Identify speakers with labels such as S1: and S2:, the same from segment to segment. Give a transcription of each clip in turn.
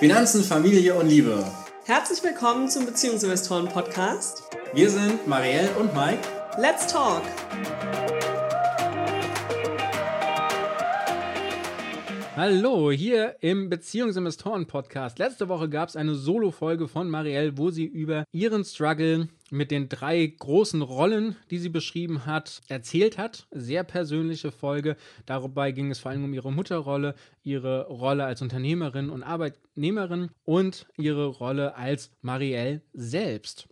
S1: Finanzen, Familie und Liebe.
S2: Herzlich willkommen zum Beziehungsinvestoren Podcast.
S1: Wir sind Marielle und Mike.
S2: Let's talk!
S3: Hallo, hier im Beziehungsinvestoren-Podcast. Letzte Woche gab es eine Solo-Folge von Marielle, wo sie über ihren Struggle mit den drei großen Rollen, die sie beschrieben hat, erzählt hat. Sehr persönliche Folge. Dabei ging es vor allem um ihre Mutterrolle, ihre Rolle als Unternehmerin und Arbeitnehmerin und ihre Rolle als Marielle selbst.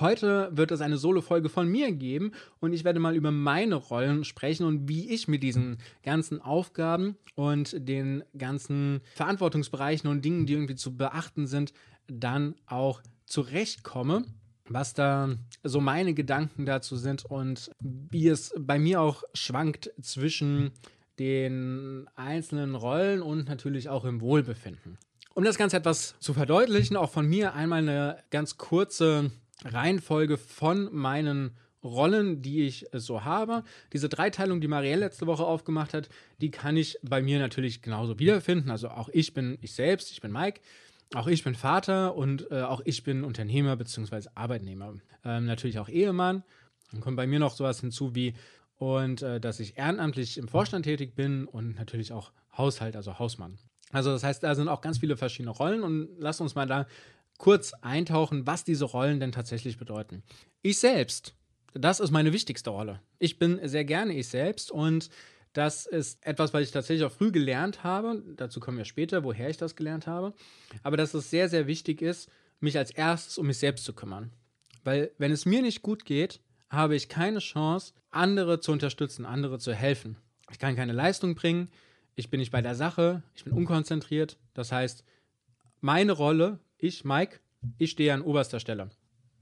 S3: Heute wird es eine Solo-Folge von mir geben und ich werde mal über meine Rollen sprechen und wie ich mit diesen ganzen Aufgaben und den ganzen Verantwortungsbereichen und Dingen, die irgendwie zu beachten sind, dann auch zurechtkomme. Was da so meine Gedanken dazu sind und wie es bei mir auch schwankt zwischen den einzelnen Rollen und natürlich auch im Wohlbefinden. Um das Ganze etwas zu verdeutlichen, auch von mir einmal eine ganz kurze Reihenfolge von meinen Rollen, die ich so habe. Diese Dreiteilung, die Marielle letzte Woche aufgemacht hat, die kann ich bei mir natürlich genauso wiederfinden. Also auch ich bin ich selbst, ich bin Mike. Auch ich bin Vater und äh, auch ich bin Unternehmer bzw. Arbeitnehmer. Ähm, natürlich auch Ehemann. Dann kommt bei mir noch sowas hinzu wie, und äh, dass ich ehrenamtlich im Vorstand tätig bin und natürlich auch Haushalt, also Hausmann. Also das heißt, da sind auch ganz viele verschiedene Rollen und lasst uns mal da kurz eintauchen, was diese Rollen denn tatsächlich bedeuten. Ich selbst, das ist meine wichtigste Rolle. Ich bin sehr gerne ich selbst und das ist etwas, was ich tatsächlich auch früh gelernt habe. Dazu kommen wir später, woher ich das gelernt habe. Aber dass es sehr, sehr wichtig ist, mich als erstes um mich selbst zu kümmern. Weil wenn es mir nicht gut geht, habe ich keine Chance, andere zu unterstützen, andere zu helfen. Ich kann keine Leistung bringen, ich bin nicht bei der Sache, ich bin unkonzentriert. Das heißt, meine Rolle ich, Mike, ich stehe an oberster Stelle.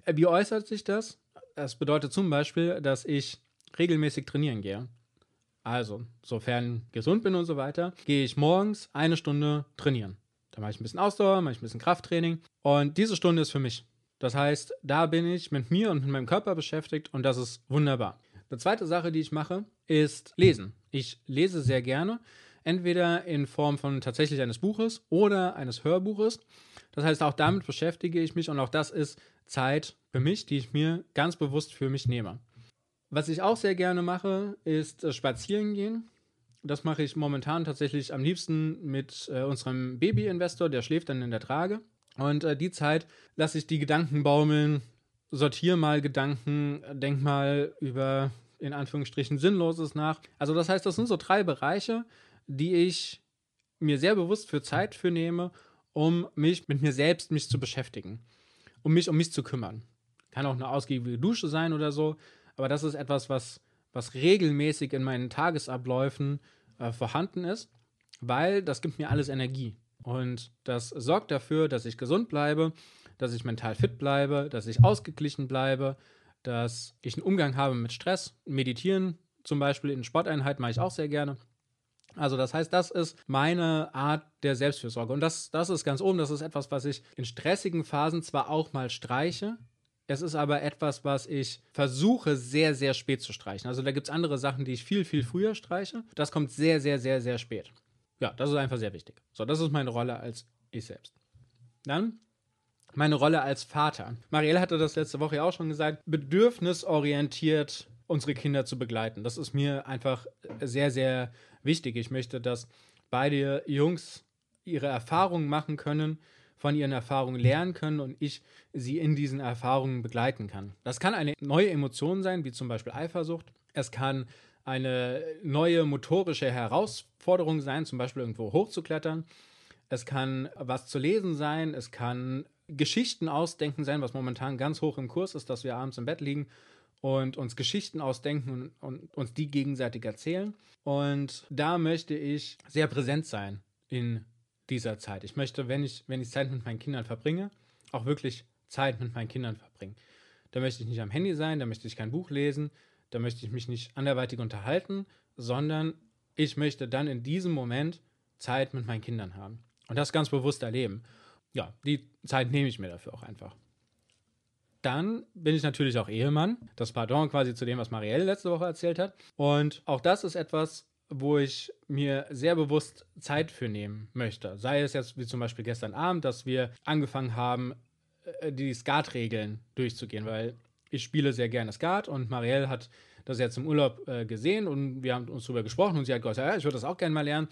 S3: Äh, wie äußert sich das? Das bedeutet zum Beispiel, dass ich regelmäßig trainieren gehe. Also, sofern gesund bin und so weiter, gehe ich morgens eine Stunde trainieren. Da mache ich ein bisschen Ausdauer, mache ich ein bisschen Krafttraining. Und diese Stunde ist für mich. Das heißt, da bin ich mit mir und mit meinem Körper beschäftigt und das ist wunderbar. Die zweite Sache, die ich mache, ist lesen. Ich lese sehr gerne, entweder in Form von tatsächlich eines Buches oder eines Hörbuches. Das heißt, auch damit beschäftige ich mich und auch das ist Zeit für mich, die ich mir ganz bewusst für mich nehme. Was ich auch sehr gerne mache, ist äh, spazieren gehen. Das mache ich momentan tatsächlich am liebsten mit äh, unserem Baby-Investor, der schläft dann in der Trage. Und äh, die Zeit lasse ich die Gedanken baumeln, sortiere mal Gedanken, denk mal über in Anführungsstrichen Sinnloses nach. Also das heißt, das sind so drei Bereiche, die ich mir sehr bewusst für Zeit für nehme um mich mit mir selbst mich zu beschäftigen, um mich um mich zu kümmern. Kann auch eine ausgiebige Dusche sein oder so, aber das ist etwas, was, was regelmäßig in meinen Tagesabläufen äh, vorhanden ist, weil das gibt mir alles Energie. Und das sorgt dafür, dass ich gesund bleibe, dass ich mental fit bleibe, dass ich ausgeglichen bleibe, dass ich einen Umgang habe mit Stress. Meditieren zum Beispiel in Sporteinheit mache ich auch sehr gerne. Also das heißt, das ist meine Art der Selbstfürsorge. Und das, das ist ganz oben, das ist etwas, was ich in stressigen Phasen zwar auch mal streiche, es ist aber etwas, was ich versuche sehr, sehr spät zu streichen. Also da gibt es andere Sachen, die ich viel, viel früher streiche. Das kommt sehr, sehr, sehr, sehr spät. Ja, das ist einfach sehr wichtig. So, das ist meine Rolle als ich selbst. Dann meine Rolle als Vater. Marielle hatte das letzte Woche ja auch schon gesagt, bedürfnisorientiert unsere Kinder zu begleiten. Das ist mir einfach sehr, sehr wichtig. Ich möchte, dass beide Jungs ihre Erfahrungen machen können, von ihren Erfahrungen lernen können und ich sie in diesen Erfahrungen begleiten kann. Das kann eine neue Emotion sein, wie zum Beispiel Eifersucht. Es kann eine neue motorische Herausforderung sein, zum Beispiel irgendwo hochzuklettern. Es kann was zu lesen sein. Es kann Geschichten ausdenken sein, was momentan ganz hoch im Kurs ist, dass wir abends im Bett liegen und uns Geschichten ausdenken und, uns die gegenseitig erzählen. Und da möchte ich sehr präsent sein in dieser Zeit. Ich möchte, wenn ich, wenn ich Zeit mit meinen Kindern verbringe, auch wirklich Zeit mit meinen Kindern verbringen. Da möchte ich nicht am Handy sein, da möchte ich kein Buch lesen, da möchte ich mich nicht anderweitig unterhalten, sondern ich möchte dann in diesem Moment Zeit mit meinen Kindern haben. Und das ganz bewusst erleben. Ja, die Zeit nehme ich mir dafür auch einfach. Dann bin ich natürlich auch Ehemann. Das Pardon quasi zu dem, was Marielle letzte Woche erzählt hat. Und auch das ist etwas, wo ich mir sehr bewusst Zeit für nehmen möchte. Sei es jetzt wie zum Beispiel gestern Abend, dass wir angefangen haben, äh, die Skat-Regeln durchzugehen, weil ich spiele sehr gerne Skat und Marielle hat das jetzt im Urlaub äh, gesehen und wir haben uns darüber gesprochen und sie hat gesagt, ja, ich würde das auch gerne mal lernen.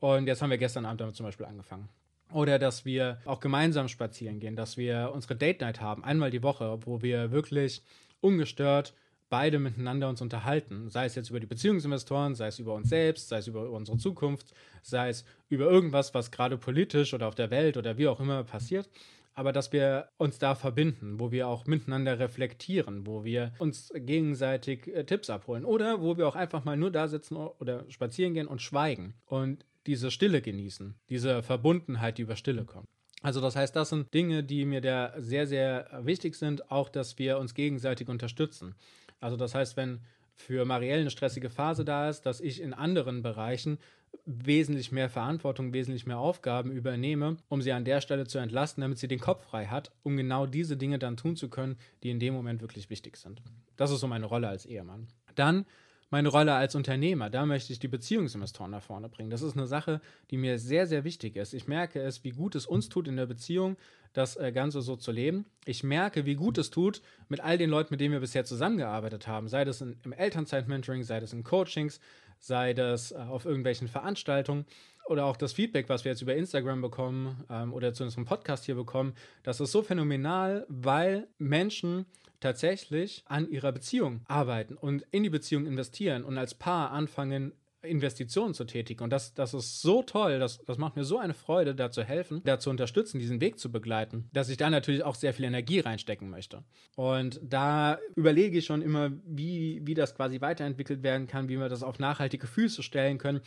S3: Und jetzt haben wir gestern Abend damit zum Beispiel angefangen. Oder dass wir auch gemeinsam spazieren gehen, dass wir unsere Date Night haben, einmal die Woche, wo wir wirklich ungestört beide miteinander uns unterhalten. Sei es jetzt über die Beziehungsinvestoren, sei es über uns selbst, sei es über unsere Zukunft, sei es über irgendwas, was gerade politisch oder auf der Welt oder wie auch immer passiert. Aber dass wir uns da verbinden, wo wir auch miteinander reflektieren, wo wir uns gegenseitig äh, Tipps abholen oder wo wir auch einfach mal nur da sitzen oder spazieren gehen und schweigen und diese Stille genießen, diese Verbundenheit, die über Stille kommt. Also das heißt, das sind Dinge, die mir da sehr, sehr wichtig sind, auch dass wir uns gegenseitig unterstützen. Also das heißt, wenn für Marielle eine stressige Phase da ist, dass ich in anderen Bereichen wesentlich mehr Verantwortung, wesentlich mehr Aufgaben übernehme, um sie an der Stelle zu entlasten, damit sie den Kopf frei hat, um genau diese Dinge dann tun zu können, die in dem Moment wirklich wichtig sind. Das ist so meine Rolle als Ehemann. Dann meine Rolle als Unternehmer. Da möchte ich die Beziehungsinvestoren nach vorne bringen. Das ist eine Sache, die mir sehr, sehr wichtig ist. Ich merke es, wie gut es uns tut in der Beziehung, das äh, Ganze so zu leben. Ich merke, wie gut es tut mit all den Leuten, mit denen wir bisher zusammengearbeitet haben, sei das in, im Elternzeit-Mentoring, sei das in Coachings, sei das äh, auf irgendwelchen Veranstaltungen oder auch das Feedback, was wir jetzt über Instagram bekommen ähm, oder zu unserem Podcast hier bekommen, das ist so phänomenal, weil Menschen tatsächlich an ihrer Beziehung arbeiten und in die Beziehung investieren und als Paar anfangen, Investitionen zu tätigen. Und das, das ist so toll, das, das macht mir so eine Freude, da zu helfen, da zu unterstützen, diesen Weg zu begleiten, dass ich da natürlich auch sehr viel Energie reinstecken möchte. Und da überlege ich schon immer, wie, wie das quasi weiterentwickelt werden kann, wie wir das auf nachhaltige Füße stellen können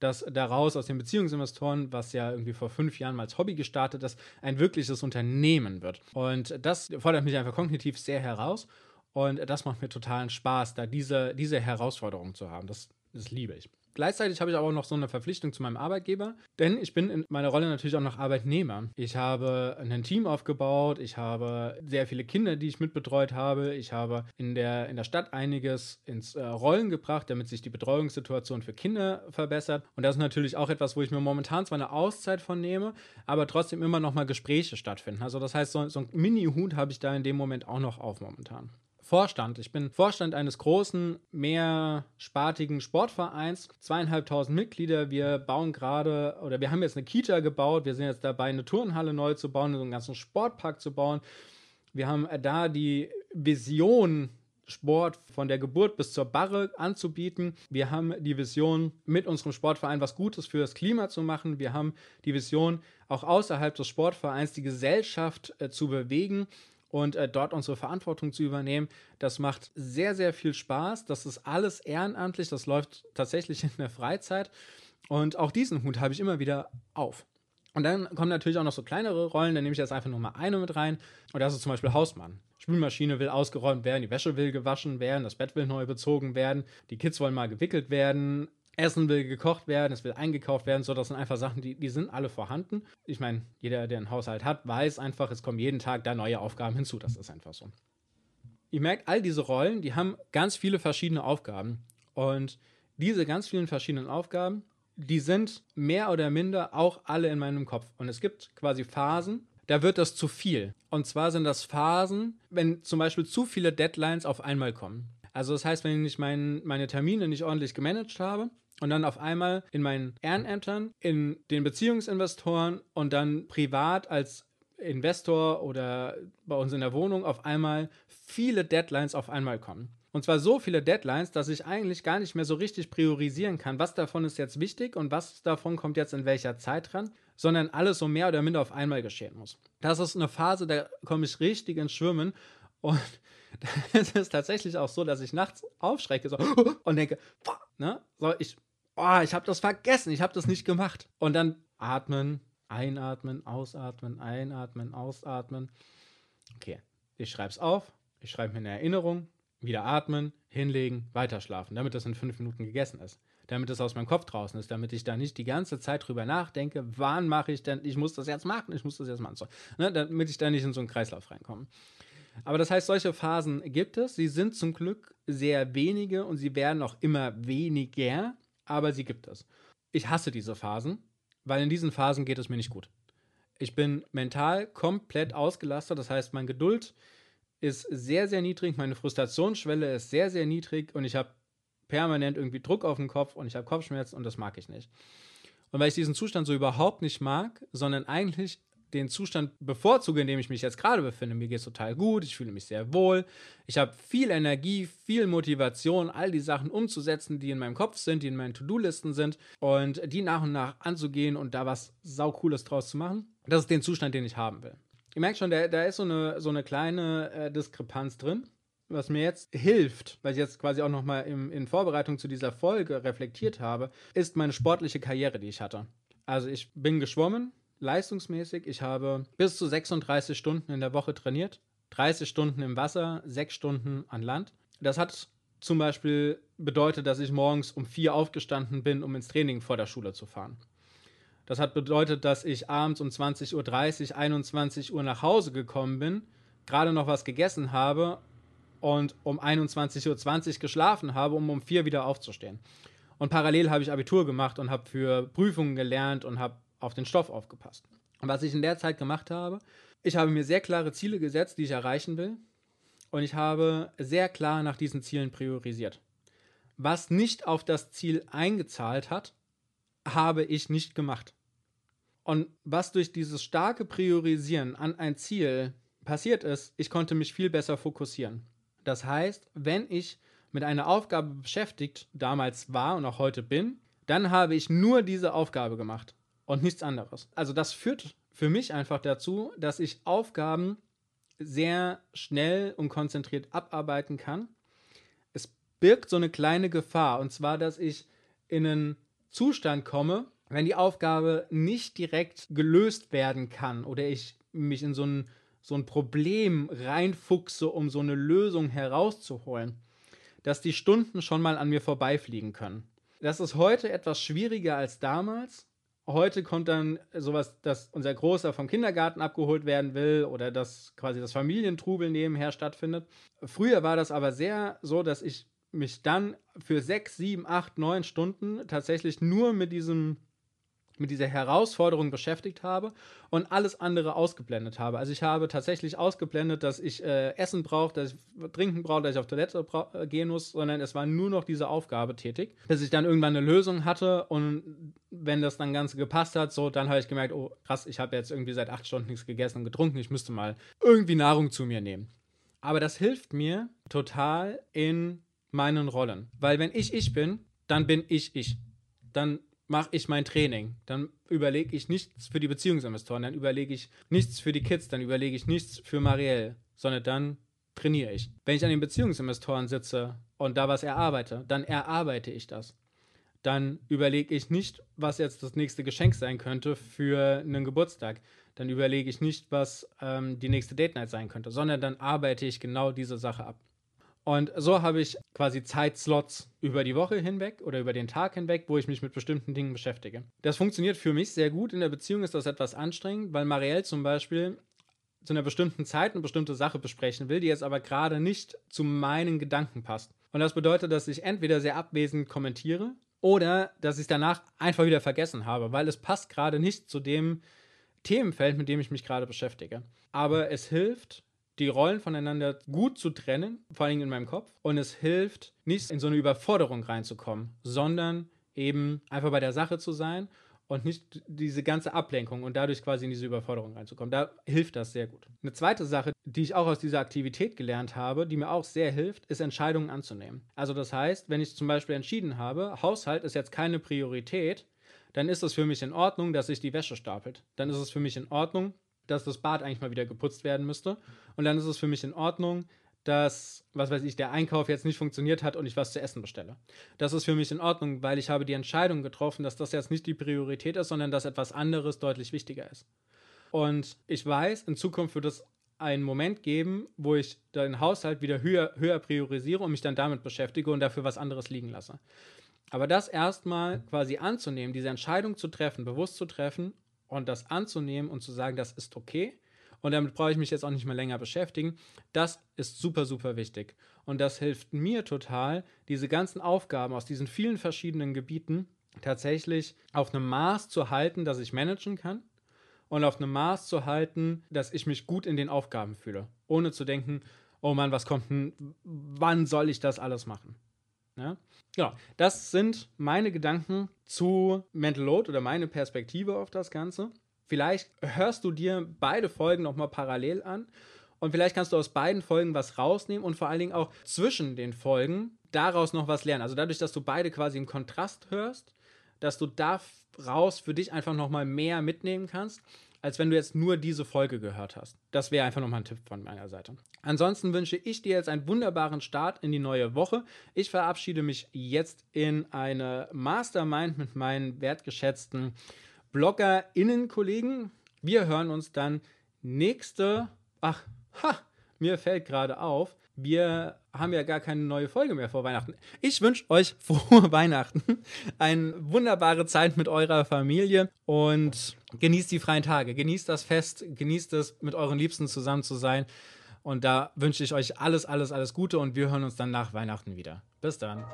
S3: dass daraus aus den Beziehungsinvestoren, was ja irgendwie vor fünf Jahren mal als Hobby gestartet ist, ein wirkliches Unternehmen wird. Und das fordert mich einfach kognitiv sehr heraus. Und das macht mir totalen Spaß, da diese, diese Herausforderung zu haben. Das, das liebe ich. Gleichzeitig habe ich aber auch noch so eine Verpflichtung zu meinem Arbeitgeber, denn ich bin in meiner Rolle natürlich auch noch Arbeitnehmer. Ich habe ein Team aufgebaut, ich habe sehr viele Kinder, die ich mitbetreut habe, ich habe in der, in der Stadt einiges ins äh, Rollen gebracht, damit sich die Betreuungssituation für Kinder verbessert. Und das ist natürlich auch etwas, wo ich mir momentan zwar eine Auszeit von nehme, aber trotzdem immer noch mal Gespräche stattfinden. Also das heißt, so, so ein Mini-Hut habe ich da in dem Moment auch noch auf momentan. Vorstand. Ich bin Vorstand eines großen, mehrspartigen Sportvereins, zweieinhalbtausend Mitglieder. Wir bauen gerade, oder wir haben jetzt eine Kita gebaut. Wir sind jetzt dabei, eine Turnhalle neu zu bauen, einen ganzen Sportpark zu bauen. Wir haben da die Vision, Sport von der Geburt bis zur Barre anzubieten. Wir haben die Vision, mit unserem Sportverein was Gutes für das Klima zu machen. Wir haben die Vision, auch außerhalb des Sportvereins die Gesellschaft äh, zu bewegen und äh, dort unsere Verantwortung zu übernehmen. Das macht sehr, sehr viel Spaß. Das ist alles ehrenamtlich. Das läuft tatsächlich in der Freizeit. Und auch diesen Hut habe ich immer wieder auf. Und dann kommen natürlich auch noch so kleinere Rollen. Da nehme ich jetzt einfach nur mal eine mit rein. Und das ist zum Beispiel Hausmann. Spülmaschine will ausgeräumt werden, die Wäsche will gewaschen werden, das Bett will neu bezogen werden, die Kids wollen mal gewickelt werden, Essen will gekocht werden, es will eingekauft werden, so das sind einfach Sachen, die, die sind alle vorhanden. Ich meine, jeder, der einen Haushalt hat, weiß einfach, es kommen jeden Tag da neue Aufgaben hinzu. Das ist einfach so. Ihr merkt, all diese Rollen, die haben ganz viele verschiedene Aufgaben. Und diese ganz vielen verschiedenen Aufgaben, die sind mehr oder minder auch alle in meinem Kopf. Und es gibt quasi Phasen, da wird das zu viel. Und zwar sind das Phasen, wenn zum Beispiel zu viele Deadlines auf einmal kommen. Also das heißt, wenn ich mein, meine Termine nicht ordentlich gemanagt habe, und dann auf einmal in meinen Ehrenämtern, in den Beziehungsinvestoren und dann privat als Investor oder bei uns in der Wohnung auf einmal viele Deadlines auf einmal kommen. Und zwar so viele Deadlines, dass ich eigentlich gar nicht mehr so richtig priorisieren kann, was davon ist jetzt wichtig und was davon kommt jetzt in welcher Zeit dran, sondern alles so mehr oder minder auf einmal geschehen muss. Das ist eine Phase, da komme ich richtig ins Schwimmen und es ist tatsächlich auch so, dass ich nachts aufschrecke so, und denke, ne, so ich oh, ich habe das vergessen, ich habe das nicht gemacht. Und dann atmen, einatmen, ausatmen, einatmen, ausatmen. Okay, ich schreibe es auf, ich schreibe mir eine Erinnerung, wieder atmen, hinlegen, weiterschlafen, damit das in fünf Minuten gegessen ist. Damit es aus meinem Kopf draußen ist, damit ich da nicht die ganze Zeit drüber nachdenke, wann mache ich denn, ich muss das jetzt machen, ich muss das jetzt machen. So, ne, damit ich da nicht in so einen Kreislauf reinkomme. Aber das heißt, solche Phasen gibt es. Sie sind zum Glück sehr wenige und sie werden auch immer weniger. aber sie gibt es. Ich hasse diese Phasen, weil in diesen Phasen geht es mir nicht gut. Ich bin mental komplett ausgelastet, das heißt, meine Geduld ist sehr, sehr niedrig, meine Frustrationsschwelle ist sehr, sehr niedrig und ich habe permanent irgendwie Druck auf den Kopf und ich habe Kopfschmerzen und das mag ich nicht. Und weil ich diesen Zustand so überhaupt nicht mag, sondern eigentlich den Zustand bevorzuge, in dem ich mich jetzt gerade befinde. Mir geht es total gut, ich fühle mich sehr wohl, ich habe viel Energie, viel Motivation, all die Sachen umzusetzen, die in meinem Kopf sind, die in meinen To-Do-Listen sind und die nach und nach anzugehen und da was saucooles draus zu machen. Das ist den Zustand, den ich haben will. Ihr merkt schon, da, da ist so eine, so eine kleine äh, Diskrepanz drin was mir jetzt hilft, weil ich jetzt quasi auch nochmal in Vorbereitung zu dieser Folge reflektiert habe, ist meine sportliche Karriere, die ich hatte. Also ich bin geschwommen, leistungsmäßig. Ich habe bis zu 36 Stunden in der Woche trainiert. 30 Stunden im Wasser, 6 Stunden an Land. Das hat zum Beispiel bedeutet, dass ich morgens um 4 aufgestanden bin, um ins Training vor der Schule zu fahren. Das hat bedeutet, dass ich abends um 20.30 Uhr, 21 Uhr nach Hause gekommen bin, gerade noch was gegessen habe und um 21.20 Uhr geschlafen habe, um um 4 wieder aufzustehen. Und parallel habe ich Abitur gemacht und habe für Prüfungen gelernt und habe auf den Stoff aufgepasst. Und was ich in der Zeit gemacht habe, ich habe mir sehr klare Ziele gesetzt, die ich erreichen will. Und ich habe sehr klar nach diesen Zielen priorisiert. Was nicht auf das Ziel eingezahlt hat, habe ich nicht gemacht. Und was durch dieses starke Priorisieren an ein Ziel passiert ist, ich konnte mich viel besser fokussieren. Das heißt, wenn ich mit einer Aufgabe beschäftigt damals war und auch heute bin, dann habe ich nur diese Aufgabe gemacht und nichts anderes. Also das führt für mich einfach dazu, dass ich Aufgaben sehr schnell und konzentriert abarbeiten kann. Es birgt so eine kleine Gefahr und zwar, dass ich in einen Zustand komme, wenn die Aufgabe nicht direkt gelöst werden kann oder ich mich in so ein so ein Problem reinfuchse, um so eine Lösung herauszuholen, dass die Stunden schon mal an mir vorbeifliegen können. Das ist heute etwas schwieriger als damals. Heute kommt dann sowas, dass unser Großer vom Kindergarten abgeholt werden will oder dass quasi das Familientrubel nebenher stattfindet. Früher war das aber sehr so, dass ich mich dann für sechs, sieben, acht, neun Stunden tatsächlich nur mit diesem mit dieser Herausforderung beschäftigt habe und alles andere ausgeblendet habe. Also ich habe tatsächlich ausgeblendet, dass ich äh, Essen brauche, dass ich trinken brauche, dass ich auf Toilette äh, gehen muss, sondern es war nur noch diese Aufgabe tätig, bis ich dann irgendwann eine Lösung hatte und wenn das dann Ganze gepasst hat, so dann habe ich gemerkt, oh krass, ich habe jetzt irgendwie seit acht Stunden nichts gegessen und getrunken, ich müsste mal irgendwie Nahrung zu mir nehmen. Aber das hilft mir total in meinen Rollen, weil wenn ich ich bin, dann bin ich ich. Dann mache ich mein Training. Dann überlege ich nichts für die Beziehungsinvestoren, dann überlege ich nichts für die Kids, dann überlege ich nichts für Marielle, sondern dann trainiere ich. Wenn ich an den Beziehungsinvestoren sitze und da was erarbeite, dann erarbeite ich das. Dann überlege ich nicht, was jetzt das nächste Geschenk sein könnte für einen Geburtstag. Dann überlege ich nicht, was ähm, die nächste Date Night sein könnte, sondern dann arbeite ich genau diese Sache ab. Und so habe ich quasi Zeitslots über die Woche hinweg oder über den Tag hinweg, wo ich mich mit bestimmten Dingen beschäftige. Das funktioniert für mich sehr gut. In der Beziehung ist das etwas anstrengend, weil Marielle zum Beispiel zu einer bestimmten Zeit eine bestimmte Sache besprechen will, die jetzt aber gerade nicht zu meinen Gedanken passt. Und das bedeutet, dass ich entweder sehr abwesend kommentiere oder dass ich es danach einfach wieder vergessen habe, weil es passt gerade nicht zu dem Themenfeld, mit dem ich mich gerade beschäftige. Aber es hilft, die Rollen voneinander gut zu trennen, vor allem in meinem Kopf. Und es hilft, nicht in so eine Überforderung reinzukommen, sondern eben einfach bei der Sache zu sein und nicht diese ganze Ablenkung und dadurch quasi in diese Überforderung reinzukommen. Da hilft das sehr gut. Eine zweite Sache, die ich auch aus dieser Aktivität gelernt habe, die mir auch sehr hilft, ist Entscheidungen anzunehmen. Also das heißt, wenn ich zum Beispiel entschieden habe, Haushalt ist jetzt keine Priorität, dann ist es für mich in Ordnung, dass sich die Wäsche stapelt. Dann ist es für mich in Ordnung, dass das Bad eigentlich mal wieder geputzt werden müsste. Und dann ist es für mich in Ordnung, dass, was weiß ich, der Einkauf jetzt nicht funktioniert hat und ich was zu essen bestelle. Das ist für mich in Ordnung, weil ich habe die Entscheidung getroffen, dass das jetzt nicht die Priorität ist, sondern dass etwas anderes deutlich wichtiger ist. Und ich weiß, in Zukunft wird es einen Moment geben, wo ich den Haushalt wieder höher, höher priorisiere und mich dann damit beschäftige und dafür was anderes liegen lasse. Aber das erstmal quasi anzunehmen, diese Entscheidung zu treffen, bewusst zu treffen und das anzunehmen und zu sagen, das ist okay Und damit brauche ich mich jetzt auch nicht mehr länger beschäftigen. Das ist super, super wichtig. Und das hilft mir total, diese ganzen Aufgaben aus diesen vielen verschiedenen Gebieten tatsächlich auf einem Maß zu halten, dass ich managen kann und auf einem Maß zu halten, dass ich mich gut in den Aufgaben fühle, ohne zu denken, oh Mann, was kommt denn, wann soll ich das alles machen? Ja? Genau, das sind meine Gedanken zu Mental Load oder meine Perspektive auf das Ganze. Vielleicht hörst du dir beide Folgen nochmal parallel an und vielleicht kannst du aus beiden Folgen was rausnehmen und vor allen Dingen auch zwischen den Folgen daraus noch was lernen. Also dadurch, dass du beide quasi im Kontrast hörst, dass du daraus für dich einfach nochmal mehr mitnehmen kannst, als wenn du jetzt nur diese Folge gehört hast. Das wäre einfach nochmal ein Tipp von meiner Seite. Ansonsten wünsche ich dir jetzt einen wunderbaren Start in die neue Woche. Ich verabschiede mich jetzt in eine Mastermind mit meinen wertgeschätzten BloggerInnen-Kollegen. Wir hören uns dann nächste. Ach, ha, mir fällt gerade auf, wir haben ja gar keine neue Folge mehr vor Weihnachten. Ich wünsche euch frohe Weihnachten, eine wunderbare Zeit mit eurer Familie und genießt die freien Tage, genießt das Fest, genießt es, mit euren Liebsten zusammen zu sein. Und da wünsche ich euch alles, alles, alles Gute und wir hören uns dann nach Weihnachten wieder. Bis dann.